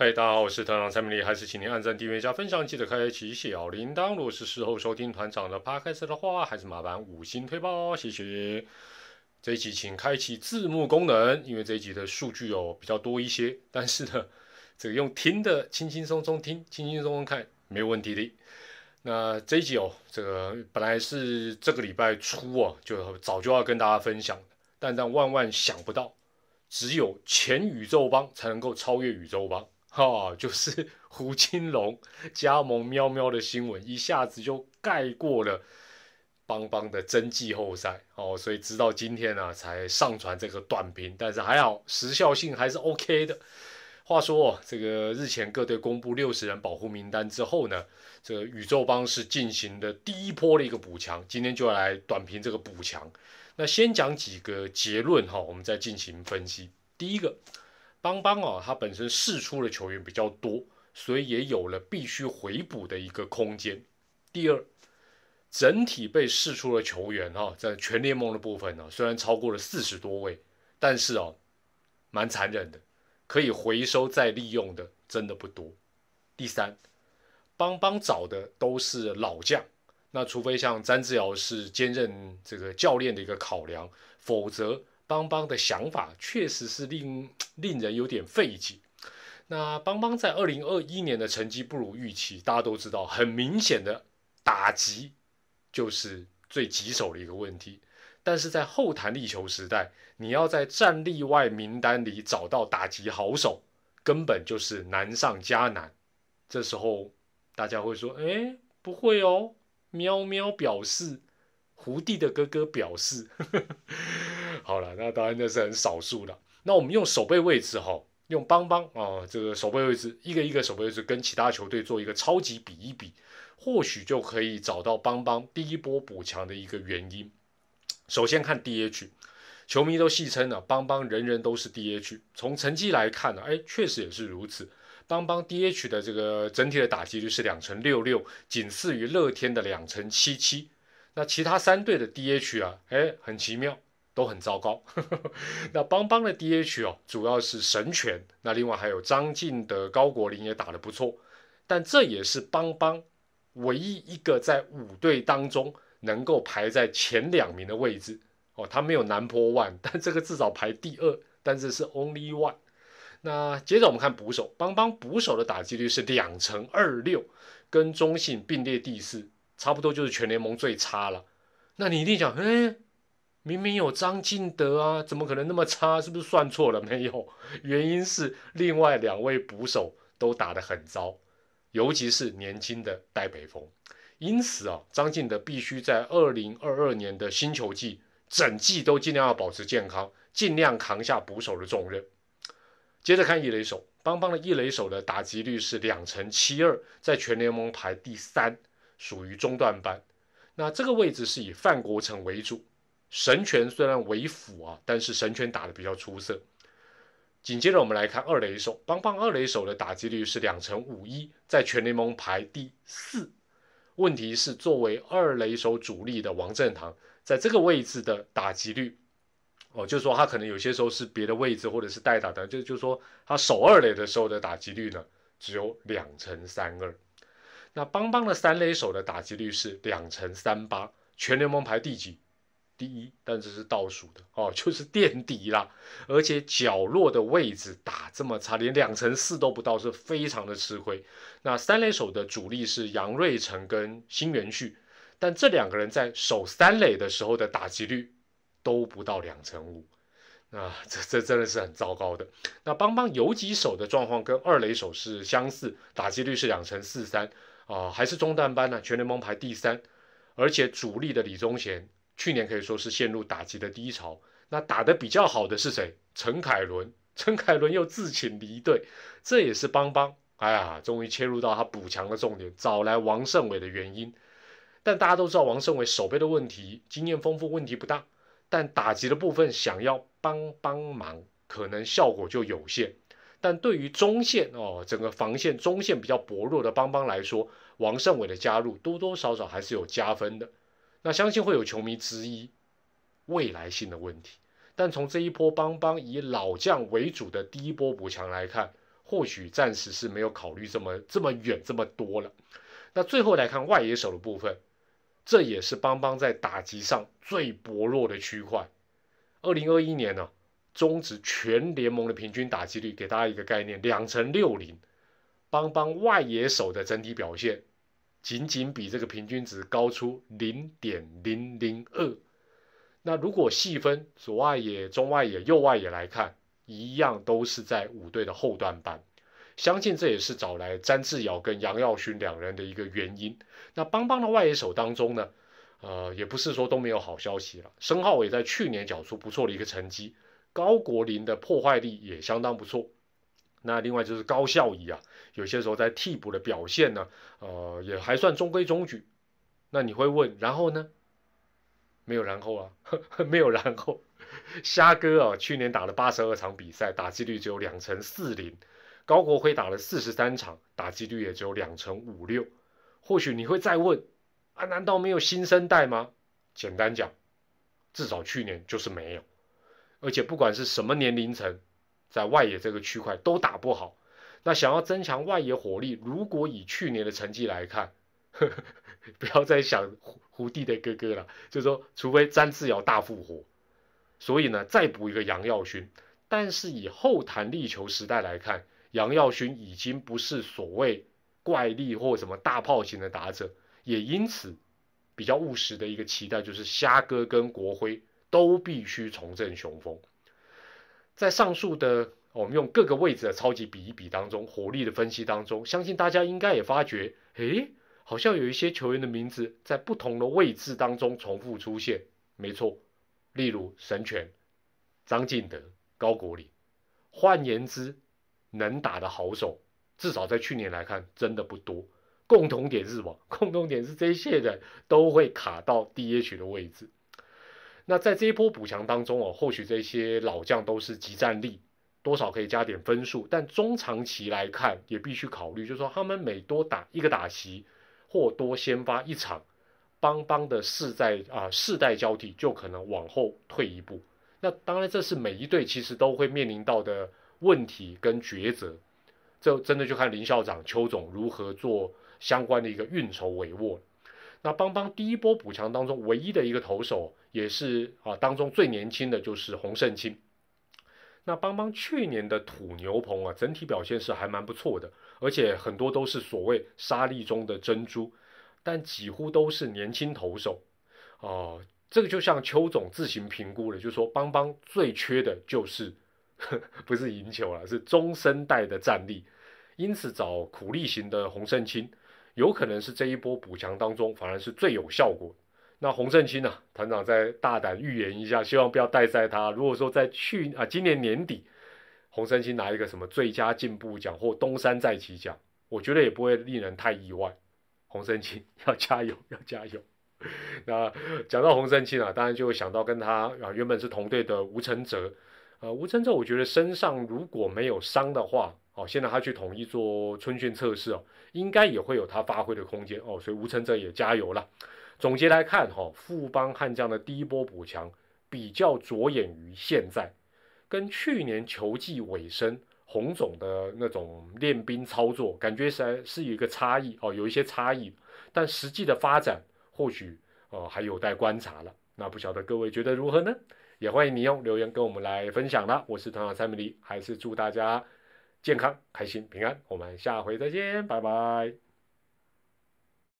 嗨，大家好，我是团长蔡明丽，还是请您按赞、订阅加分享，记得开启小铃铛。如果是事后收听团长的 podcast 的话，还是麻烦五星推报，谢谢。这一集请开启字幕功能，因为这一集的数据哦比较多一些，但是呢，这个用听的轻轻松松听，轻轻松松看没有问题的。那这一集哦，这个本来是这个礼拜初哦，就早就要跟大家分享，但但万万想不到，只有前宇宙帮才能够超越宇宙帮。哈，就是胡金龙加盟喵喵的新闻，一下子就盖过了邦邦的真季后赛哦，所以直到今天呢才上传这个短评，但是还好时效性还是 OK 的。话说，这个日前各队公布六十人保护名单之后呢，这个宇宙帮是进行的第一波的一个补强，今天就要来短评这个补强。那先讲几个结论哈，我们再进行分析。第一个。邦邦哦，他本身试出的球员比较多，所以也有了必须回补的一个空间。第二，整体被试出的球员哈，在全联盟的部分呢，虽然超过了四十多位，但是哦，蛮残忍的，可以回收再利用的真的不多。第三，邦邦找的都是老将，那除非像詹志尧是兼任这个教练的一个考量，否则。邦邦的想法确实是令 令人有点费解。那邦邦在二零二一年的成绩不如预期，大家都知道，很明显的打击就是最棘手的一个问题。但是在后弹力球时代，你要在战力外名单里找到打击好手，根本就是难上加难。这时候大家会说：“哎，不会哦。”喵喵表示。胡弟的哥哥表示，好了，那当然那是很少数的。那我们用守备位置哈，用邦邦啊，这个守备位置一个一个守备位置跟其他球队做一个超级比一比，或许就可以找到邦邦第一波补强的一个原因。首先看 DH，球迷都戏称呢，邦邦人人都是 DH。从成绩来看呢，哎，确实也是如此。邦邦 DH 的这个整体的打击率是两成六六，仅次于乐天的两成七七。那其他三队的 DH 啊，哎，很奇妙，都很糟糕。那邦邦的 DH 哦，主要是神权，那另外还有张晋德、高国林也打得不错，但这也是邦邦唯一一个在五队当中能够排在前两名的位置哦。他没有南坡 one，但这个至少排第二，但是是 only one。那接着我们看捕手，邦邦捕手的打击率是两成二六，跟中信并列第四。差不多就是全联盟最差了，那你一定讲，哎，明明有张进德啊，怎么可能那么差？是不是算错了？没有，原因是另外两位捕手都打得很糟，尤其是年轻的戴北峰。因此啊，张进德必须在二零二二年的新球季整季都尽量要保持健康，尽量扛下捕手的重任。接着看一垒手，邦邦的一垒手的打击率是两成七二，在全联盟排第三。属于中段班，那这个位置是以范国成为主，神权虽然为辅啊，但是神权打得比较出色。紧接着我们来看二垒手，邦邦二垒手的打击率是两成五一，在全联盟排第四。问题是作为二垒手主力的王振堂，在这个位置的打击率，哦，就是说他可能有些时候是别的位置或者是代打的，就就是说他守二垒的时候的打击率呢，只有两成三二。那邦邦的三垒手的打击率是两成三八，全联盟排第几？第一，但这是倒数的哦，就是垫底啦。而且角落的位置打这么差，连两成四都不到，是非常的吃亏。那三垒手的主力是杨瑞成跟新元旭，但这两个人在守三垒的时候的打击率都不到两成五，啊，这这真的是很糟糕的。那邦邦游击手的状况跟二垒手是相似，打击率是两成四三。啊，还是中段班呢，全联盟排第三，而且主力的李宗贤去年可以说是陷入打击的低潮。那打得比较好的是谁？陈凯伦，陈凯伦又自请离队，这也是邦邦，哎呀，终于切入到他补强的重点，找来王胜伟的原因。但大家都知道王胜伟手背的问题，经验丰富，问题不大，但打击的部分想要帮帮忙，可能效果就有限。但对于中线哦，整个防线中线比较薄弱的邦邦来说，王胜伟的加入多多少少还是有加分的。那相信会有球迷质疑未来性的问题。但从这一波邦邦以老将为主的第一波补强来看，或许暂时是没有考虑这么这么远这么多了。那最后来看外野手的部分，这也是邦邦在打击上最薄弱的区块。二零二一年呢，中职全联盟的平均打击率，给大家一个概念，两成六零。邦邦外野手的整体表现，仅仅比这个平均值高出零点零零二。那如果细分左外野、中外野、右外野来看，一样都是在五队的后段班。相信这也是找来詹志尧跟杨耀勋两人的一个原因。那邦邦的外野手当中呢，呃，也不是说都没有好消息了。申浩伟在去年缴出不错的一个成绩，高国林的破坏力也相当不错。那另外就是高孝仪啊，有些时候在替补的表现呢，呃，也还算中规中矩。那你会问，然后呢？没有然后啊，没有然后。虾哥啊，去年打了八十二场比赛，打击率只有两成四零。高国辉打了四十三场，打击率也只有两成五六。或许你会再问啊？难道没有新生代吗？简单讲，至少去年就是没有。而且不管是什么年龄层，在外野这个区块都打不好。那想要增强外野火力，如果以去年的成绩来看，呵呵不要再想胡胡弟的哥哥了。就是说，除非詹志尧大复活，所以呢，再补一个杨耀勋。但是以后弹力球时代来看，杨耀勋已经不是所谓怪力或什么大炮型的打者，也因此比较务实的一个期待就是虾哥跟国辉都必须重振雄风。在上述的我们用各个位置的超级比一比当中，火力的分析当中，相信大家应该也发觉，诶，好像有一些球员的名字在不同的位置当中重复出现。没错，例如神拳、张进德、高国林。换言之，能打的好手，至少在去年来看，真的不多。共同点是什么？共同点是这些人都会卡到 DH 的位置。那在这一波补强当中哦，或许这些老将都是集战力，多少可以加点分数。但中长期来看，也必须考虑，就是说他们每多打一个打席，或多先发一场，邦邦的世代啊世代交替就可能往后退一步。那当然，这是每一队其实都会面临到的。问题跟抉择，这真的就看林校长、邱总如何做相关的一个运筹帷幄了。那邦邦第一波补强当中唯一的一个投手，也是啊当中最年轻的就是洪胜清。那邦邦去年的土牛棚啊，整体表现是还蛮不错的，而且很多都是所谓沙粒中的珍珠，但几乎都是年轻投手。哦，这个就像邱总自行评估了，就说邦邦最缺的就是。不是赢球了，是中生代的战力，因此找苦力型的洪胜清，有可能是这一波补强当中反而是最有效果。那洪胜清呢，团长再大胆预言一下，希望不要带在他。如果说在去啊今年年底，洪胜清拿一个什么最佳进步奖或东山再起奖，我觉得也不会令人太意外。洪胜清 要加油，要加油。那讲到洪胜清啊，当然就会想到跟他啊原本是同队的吴承哲。呃，吴承哲，我觉得身上如果没有伤的话，哦，现在他去统一做春训测试哦，应该也会有他发挥的空间哦，所以吴承哲也加油了。总结来看，哈，富邦悍将的第一波补强比较着眼于现在，跟去年球季尾声洪总的那种练兵操作，感觉是是一个差异哦，有一些差异，但实际的发展或许呃还有待观察了。那不晓得各位觉得如何呢？也欢迎你用留言跟我们来分享啦。我是团长蔡美丽，还是祝大家健康、开心、平安。我们下回再见，拜拜。